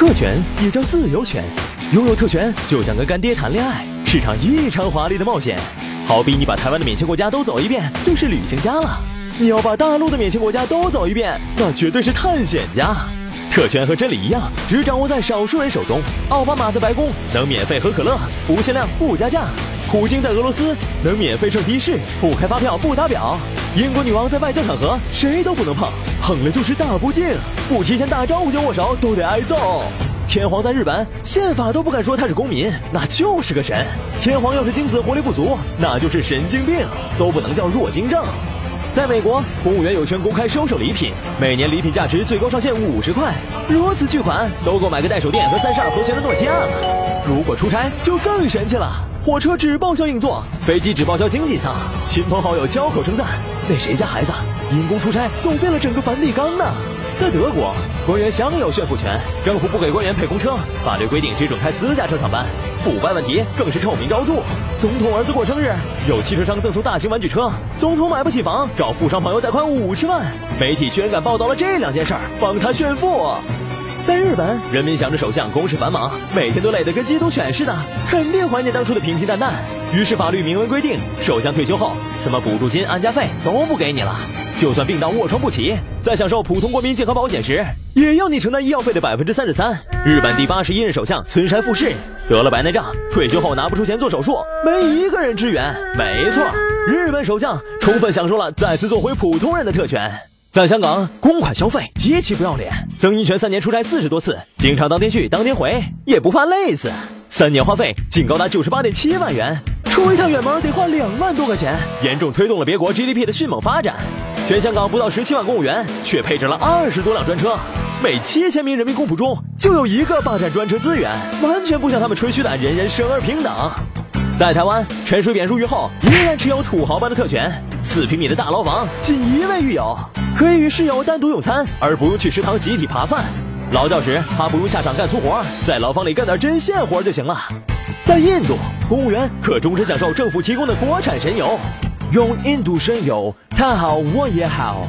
特权也叫自由权，拥有特权就像跟干爹谈恋爱，是场异常华丽的冒险。好比你把台湾的免签国家都走一遍，就是旅行家了；你要把大陆的免签国家都走一遍，那绝对是探险家。特权和真理一样，只掌握在少数人手中。奥巴马在白宫能免费喝可乐，不限量不加价；普京在俄罗斯能免费乘的士，不开发票不打表；英国女王在外交场合谁都不能碰，碰了就是大不敬，不提前打招呼就握手都得挨揍。天皇在日本宪法都不敢说他是公民，那就是个神。天皇要是精子活力不足，那就是神经病，都不能叫弱精症。在美国，公务员有权公开收受礼品，每年礼品价值最高上限五十块，如此巨款都够买个带手电和三十二和弦的诺基亚了。如果出差就更神奇了，火车只报销硬座，飞机只报销经济舱，亲朋好友交口称赞，那谁家孩子因公出差走遍了整个梵蒂冈呢？在德国，官员享有炫富权，政府不给官员配公车，法律规定只准开私家车上班，腐败问题更是臭名昭著。总统儿子过生日，有汽车商赠送大型玩具车；总统买不起房，找富商朋友贷款五十万。媒体居然敢报道了这两件事儿，帮他炫富。日本，人民想着首相公事繁忙，每天都累得跟缉毒犬似的，肯定怀念当初的平平淡淡。于是法律明文规定，首相退休后，什么补助金、安家费都不给你了。就算病到卧床不起，在享受普通国民健康保险时，也要你承担医药费的百分之三十三。日本第八十一任首相村山富士得了白内障，退休后拿不出钱做手术，没一个人支援。没错，日本首相充分享受了再次做回普通人的特权。在香港，公款消费极其不要脸，曾荫权三年出差四十多次，经常当天去当天回，也不怕累死。三年花费竟高达九十八点七万元，出一趟远门得花两万多块钱，严重推动了别国 GDP 的迅猛发展。全香港不到十七万公务员，却配置了二十多辆专车，每七千名人民公仆中就有一个霸占专车资源，完全不像他们吹嘘的人人生而平等。在台湾，陈水扁入狱后依然持有土豪般的特权，四平米的大牢房，仅一位狱友，可以与室友单独用餐，而不用去食堂集体扒饭。劳教时，他不如下场干粗活，在牢房里干点针线活就行了。在印度，公务员可终身享受政府提供的国产神油。用印度神油，他好我也好。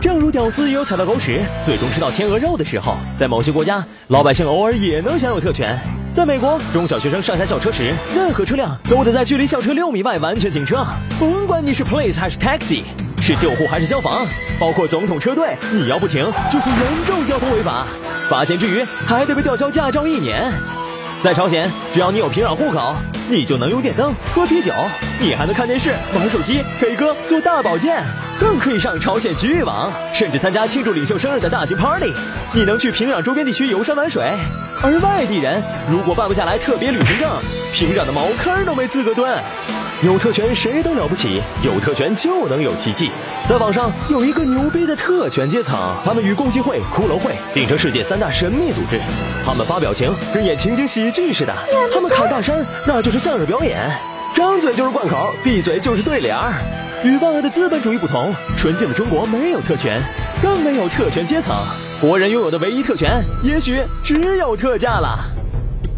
正如屌丝也有踩到狗屎，最终吃到天鹅肉的时候，在某些国家，老百姓偶尔也能享有特权。在美国，中小学生上下校车时，任何车辆都得在距离校车六米外完全停车，甭管你是 police 还是 taxi，是救护还是消防，包括总统车队，你要不停就是严重交通违法，罚钱之余还得被吊销驾照一年。在朝鲜，只要你有平壤户口。你就能用电灯喝啤酒，你还能看电视、玩手机、K 歌、做大保健，更可以上朝鲜局域网，甚至参加庆祝领袖生日的大型 party。你能去平壤周边地区游山玩水，而外地人如果办不下来特别旅行证，平壤的茅坑都没资格蹲。有特权谁都了不起，有特权就能有奇迹。在网上有一个牛逼的特权阶层，他们与共济会、骷髅会并称世界三大神秘组织。他们发表情跟演情景喜剧似的，他们侃大山那就是相声表演，张嘴就是贯口，闭嘴就是对联儿。与万恶的资本主义不同，纯净的中国没有特权，更没有特权阶层。国人拥有的唯一特权，也许只有特价了。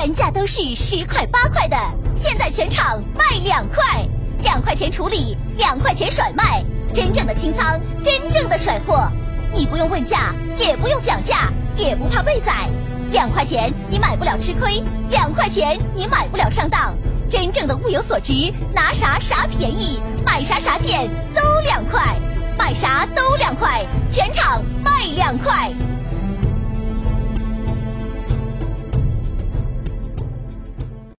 原价都是十块八块的，现在全场卖两块，两块钱处理，两块钱甩卖，真正的清仓，真正的甩货，你不用问价，也不用讲价，也不怕被宰，两块钱你买不了吃亏，两块钱你买不了上当，真正的物有所值，拿啥啥便宜，买啥啥件都两块，买啥都两块，全场卖两块。